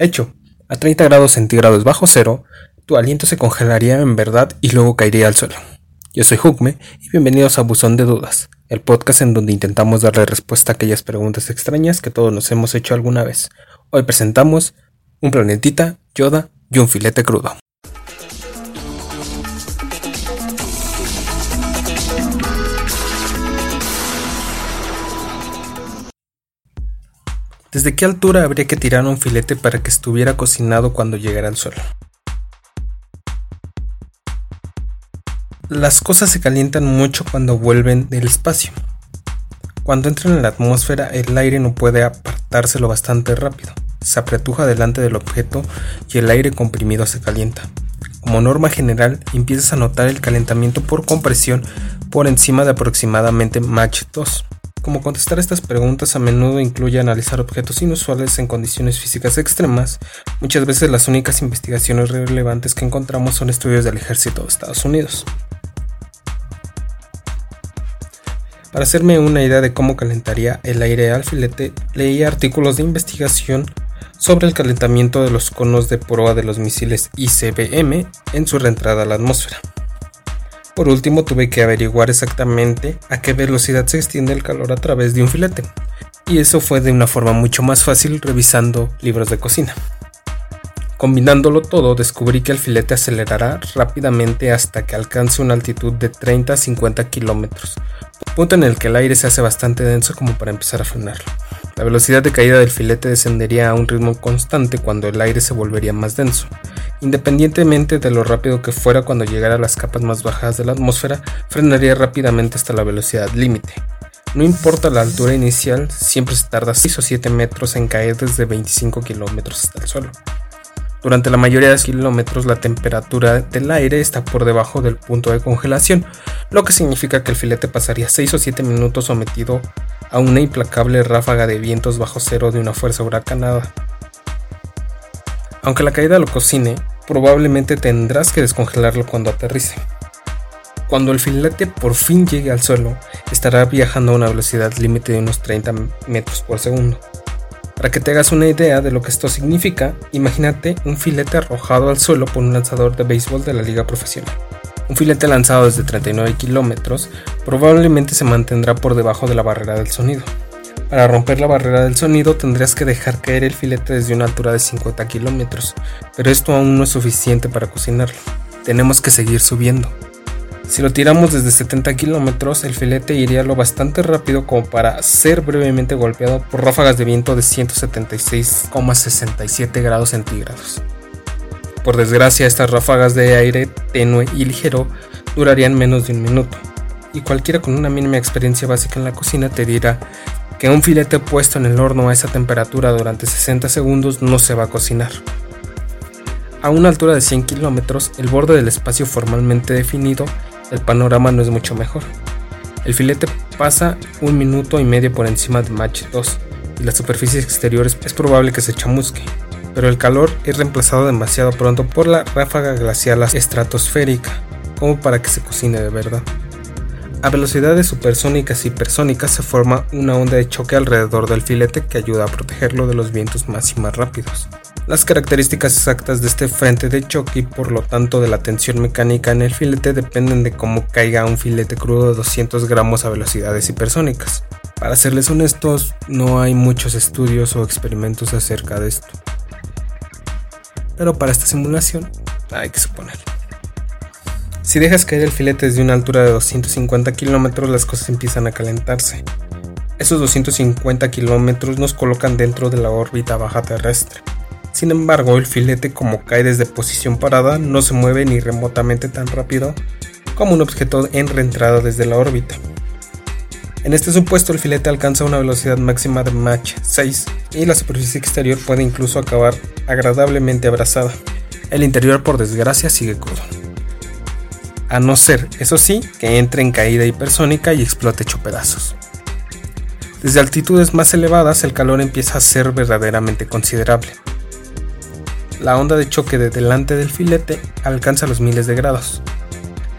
Hecho, a 30 grados centígrados bajo cero, tu aliento se congelaría en verdad y luego caería al suelo. Yo soy Hukme y bienvenidos a Buzón de Dudas, el podcast en donde intentamos darle respuesta a aquellas preguntas extrañas que todos nos hemos hecho alguna vez. Hoy presentamos un planetita, Yoda y un filete crudo. ¿Desde qué altura habría que tirar un filete para que estuviera cocinado cuando llegara al suelo? Las cosas se calientan mucho cuando vuelven del espacio. Cuando entran en la atmósfera el aire no puede apartárselo bastante rápido. Se apretuja delante del objeto y el aire comprimido se calienta. Como norma general, empiezas a notar el calentamiento por compresión por encima de aproximadamente Mach 2. Como contestar estas preguntas a menudo incluye analizar objetos inusuales en condiciones físicas extremas, muchas veces las únicas investigaciones relevantes que encontramos son estudios del ejército de Estados Unidos. Para hacerme una idea de cómo calentaría el aire al filete, leí artículos de investigación sobre el calentamiento de los conos de proa de los misiles ICBM en su reentrada a la atmósfera. Por último, tuve que averiguar exactamente a qué velocidad se extiende el calor a través de un filete, y eso fue de una forma mucho más fácil revisando libros de cocina. Combinándolo todo, descubrí que el filete acelerará rápidamente hasta que alcance una altitud de 30 a 50 kilómetros, punto en el que el aire se hace bastante denso como para empezar a frenarlo. La velocidad de caída del filete descendería a un ritmo constante cuando el aire se volvería más denso. Independientemente de lo rápido que fuera cuando llegara a las capas más bajas de la atmósfera, frenaría rápidamente hasta la velocidad límite. No importa la altura inicial, siempre se tarda 6 o 7 metros en caer desde 25 kilómetros hasta el suelo. Durante la mayoría de los kilómetros la temperatura del aire está por debajo del punto de congelación, lo que significa que el filete pasaría 6 o 7 minutos sometido a una implacable ráfaga de vientos bajo cero de una fuerza huracanada. Aunque la caída lo cocine, probablemente tendrás que descongelarlo cuando aterrice. Cuando el filete por fin llegue al suelo, estará viajando a una velocidad límite de unos 30 metros por segundo. Para que te hagas una idea de lo que esto significa, imagínate un filete arrojado al suelo por un lanzador de béisbol de la liga profesional. Un filete lanzado desde 39 kilómetros probablemente se mantendrá por debajo de la barrera del sonido. Para romper la barrera del sonido tendrías que dejar caer el filete desde una altura de 50 kilómetros, pero esto aún no es suficiente para cocinarlo. Tenemos que seguir subiendo. Si lo tiramos desde 70 kilómetros, el filete iría lo bastante rápido como para ser brevemente golpeado por ráfagas de viento de 176,67 grados centígrados. Por desgracia, estas ráfagas de aire tenue y ligero durarían menos de un minuto, y cualquiera con una mínima experiencia básica en la cocina te dirá que un filete puesto en el horno a esa temperatura durante 60 segundos no se va a cocinar. A una altura de 100 kilómetros, el borde del espacio formalmente definido el panorama no es mucho mejor. El filete pasa un minuto y medio por encima de Mach 2 y la superficie exterior es probable que se chamusque, pero el calor es reemplazado demasiado pronto por la ráfaga glacial estratosférica como para que se cocine de verdad. A velocidades supersónicas y hipersónicas se forma una onda de choque alrededor del filete que ayuda a protegerlo de los vientos más y más rápidos. Las características exactas de este frente de choque y por lo tanto de la tensión mecánica en el filete dependen de cómo caiga un filete crudo de 200 gramos a velocidades hipersónicas. Para serles honestos, no hay muchos estudios o experimentos acerca de esto. Pero para esta simulación hay que suponer. Si dejas caer el filete desde una altura de 250 kilómetros, las cosas empiezan a calentarse. Esos 250 kilómetros nos colocan dentro de la órbita baja terrestre. Sin embargo, el filete como cae desde posición parada no se mueve ni remotamente tan rápido como un objeto en reentrada desde la órbita. En este supuesto el filete alcanza una velocidad máxima de Mach 6 y la superficie exterior puede incluso acabar agradablemente abrazada. El interior por desgracia sigue crudo. A no ser, eso sí, que entre en caída hipersónica y explote hecho pedazos. Desde altitudes más elevadas el calor empieza a ser verdaderamente considerable la onda de choque de delante del filete alcanza los miles de grados.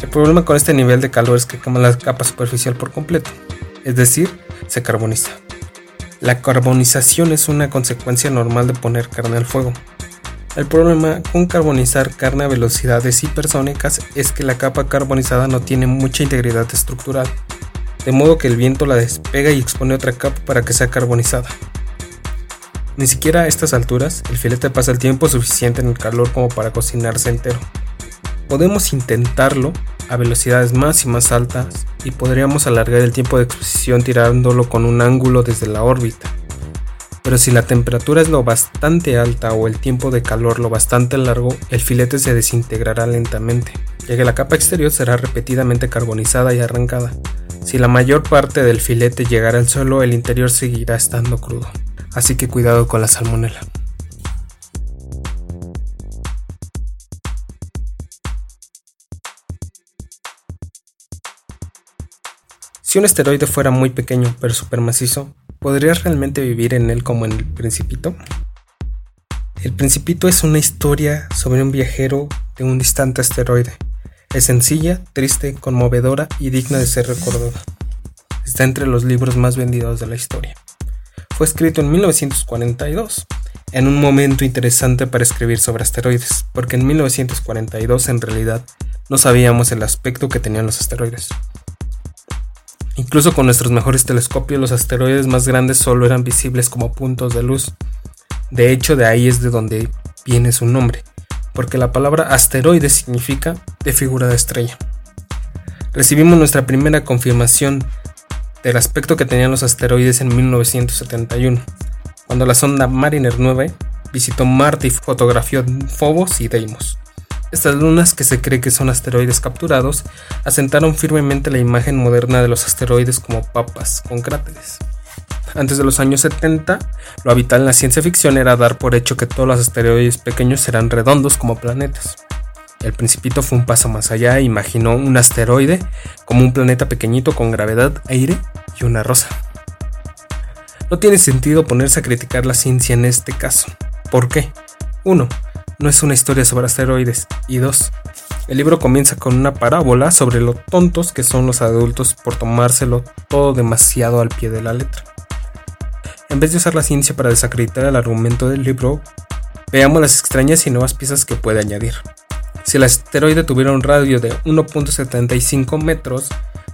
El problema con este nivel de calor es que quema la capa superficial por completo, es decir, se carboniza. La carbonización es una consecuencia normal de poner carne al fuego. El problema con carbonizar carne a velocidades hipersónicas es que la capa carbonizada no tiene mucha integridad estructural, de modo que el viento la despega y expone otra capa para que sea carbonizada. Ni siquiera a estas alturas el filete pasa el tiempo suficiente en el calor como para cocinarse entero. Podemos intentarlo a velocidades más y más altas y podríamos alargar el tiempo de exposición tirándolo con un ángulo desde la órbita. Pero si la temperatura es lo bastante alta o el tiempo de calor lo bastante largo, el filete se desintegrará lentamente, ya que la capa exterior será repetidamente carbonizada y arrancada. Si la mayor parte del filete llegara al suelo, el interior seguirá estando crudo. Así que cuidado con la salmonela. Si un asteroide fuera muy pequeño pero supermacizo, ¿podrías realmente vivir en él como en el Principito? El Principito es una historia sobre un viajero de un distante asteroide. Es sencilla, triste, conmovedora y digna de ser recordada. Está entre los libros más vendidos de la historia. Fue escrito en 1942, en un momento interesante para escribir sobre asteroides, porque en 1942 en realidad no sabíamos el aspecto que tenían los asteroides. Incluso con nuestros mejores telescopios, los asteroides más grandes solo eran visibles como puntos de luz. De hecho, de ahí es de donde viene su nombre, porque la palabra asteroide significa de figura de estrella. Recibimos nuestra primera confirmación del aspecto que tenían los asteroides en 1971, cuando la sonda Mariner 9 visitó Marte y fotografió Phobos y Deimos. Estas lunas, que se cree que son asteroides capturados, asentaron firmemente la imagen moderna de los asteroides como papas con cráteres. Antes de los años 70, lo habitual en la ciencia ficción era dar por hecho que todos los asteroides pequeños serán redondos como planetas. El Principito fue un paso más allá e imaginó un asteroide como un planeta pequeñito con gravedad, aire y una rosa. No tiene sentido ponerse a criticar la ciencia en este caso. ¿Por qué? 1 no es una historia sobre asteroides. Y dos, el libro comienza con una parábola sobre lo tontos que son los adultos por tomárselo todo demasiado al pie de la letra. En vez de usar la ciencia para desacreditar el argumento del libro, veamos las extrañas y nuevas piezas que puede añadir. Si el asteroide tuviera un radio de 1.75 metros,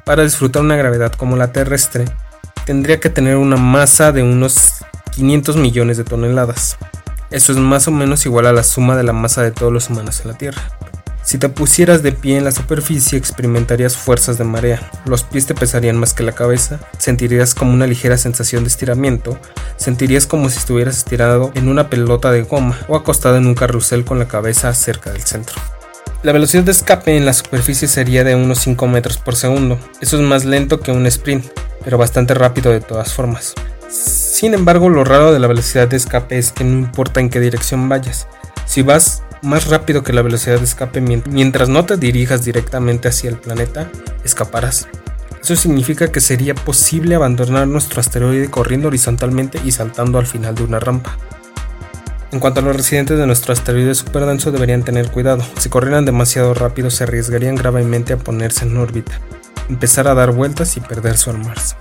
para disfrutar una gravedad como la terrestre, tendría que tener una masa de unos 500 millones de toneladas. Eso es más o menos igual a la suma de la masa de todos los humanos en la Tierra. Si te pusieras de pie en la superficie experimentarías fuerzas de marea, los pies te pesarían más que la cabeza, sentirías como una ligera sensación de estiramiento, sentirías como si estuvieras estirado en una pelota de goma o acostado en un carrusel con la cabeza cerca del centro. La velocidad de escape en la superficie sería de unos 5 metros por segundo, eso es más lento que un sprint, pero bastante rápido de todas formas. Sin embargo, lo raro de la velocidad de escape es que no importa en qué dirección vayas. Si vas más rápido que la velocidad de escape mientras no te dirijas directamente hacia el planeta, escaparás. Eso significa que sería posible abandonar nuestro asteroide corriendo horizontalmente y saltando al final de una rampa. En cuanto a los residentes de nuestro asteroide superdenso deberían tener cuidado. Si corrieran demasiado rápido se arriesgarían gravemente a ponerse en órbita, empezar a dar vueltas y perder su almuerzo.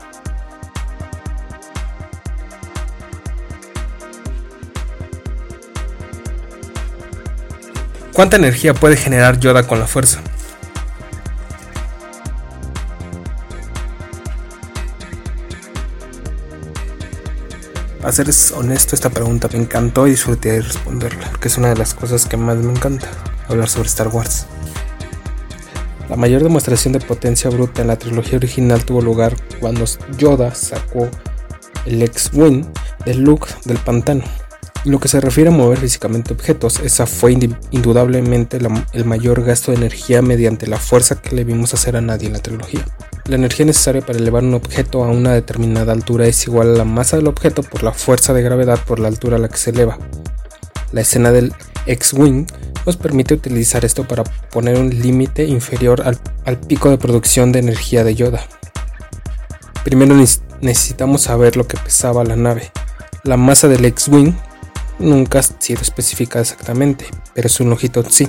¿Cuánta energía puede generar Yoda con la fuerza? A ser honesto, esta pregunta me encantó y disfruté de responderla, porque es una de las cosas que más me encanta, hablar sobre Star Wars. La mayor demostración de potencia bruta en la trilogía original tuvo lugar cuando Yoda sacó el X-Wing del Luke del pantano lo que se refiere a mover físicamente objetos, esa fue indudablemente el mayor gasto de energía mediante la fuerza que le vimos hacer a nadie en la trilogía. La energía necesaria para elevar un objeto a una determinada altura es igual a la masa del objeto por la fuerza de gravedad por la altura a la que se eleva. La escena del X-Wing nos permite utilizar esto para poner un límite inferior al, al pico de producción de energía de Yoda. Primero necesitamos saber lo que pesaba la nave. La masa del X-Wing nunca ha sido especificada exactamente, pero su longitud sí.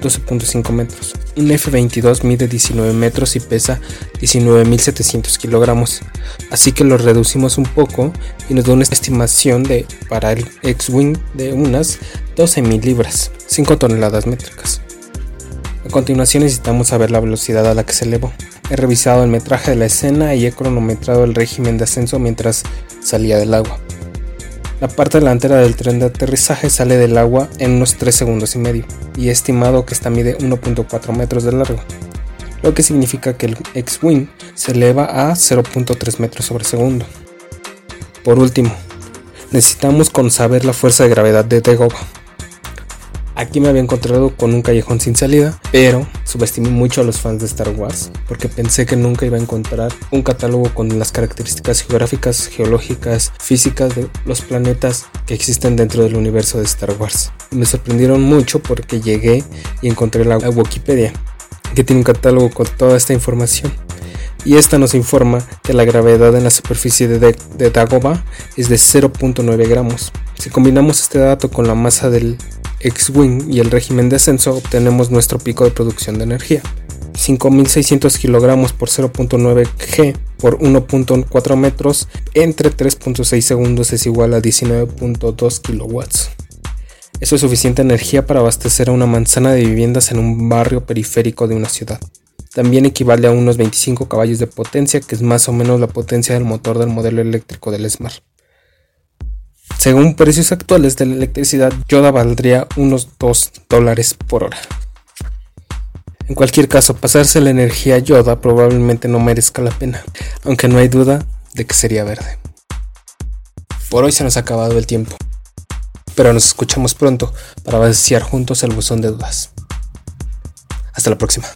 12.5 metros. Un F-22 mide 19 metros y pesa 19.700 kilogramos, así que lo reducimos un poco y nos da una estimación de para el X-Wing de unas 12.000 libras, 5 toneladas métricas. A continuación necesitamos saber la velocidad a la que se elevó. He revisado el metraje de la escena y he cronometrado el régimen de ascenso mientras salía del agua. La parte delantera del tren de aterrizaje sale del agua en unos 3 segundos y medio y estimado que esta mide 1.4 metros de largo, lo que significa que el X-Wing se eleva a 0.3 metros sobre segundo. Por último, necesitamos con saber la fuerza de gravedad de Dagobah. Aquí me había encontrado con un callejón sin salida, pero subestimé mucho a los fans de Star Wars porque pensé que nunca iba a encontrar un catálogo con las características geográficas, geológicas, físicas de los planetas que existen dentro del universo de Star Wars. me sorprendieron mucho porque llegué y encontré la Wikipedia, que tiene un catálogo con toda esta información. Y esta nos informa que la gravedad en la superficie de, de Dagobah es de 0.9 gramos. Si combinamos este dato con la masa del X-Wing y el régimen de ascenso obtenemos nuestro pico de producción de energía. 5.600 kilogramos por 0.9 G por 1.4 metros entre 3.6 segundos es igual a 19.2 kilowatts. Eso es suficiente energía para abastecer a una manzana de viviendas en un barrio periférico de una ciudad. También equivale a unos 25 caballos de potencia, que es más o menos la potencia del motor del modelo eléctrico del Smart. Según precios actuales de la electricidad, Yoda valdría unos 2 dólares por hora. En cualquier caso, pasarse la energía Yoda probablemente no merezca la pena, aunque no hay duda de que sería verde. Por hoy se nos ha acabado el tiempo, pero nos escuchamos pronto para vaciar juntos el buzón de dudas. Hasta la próxima.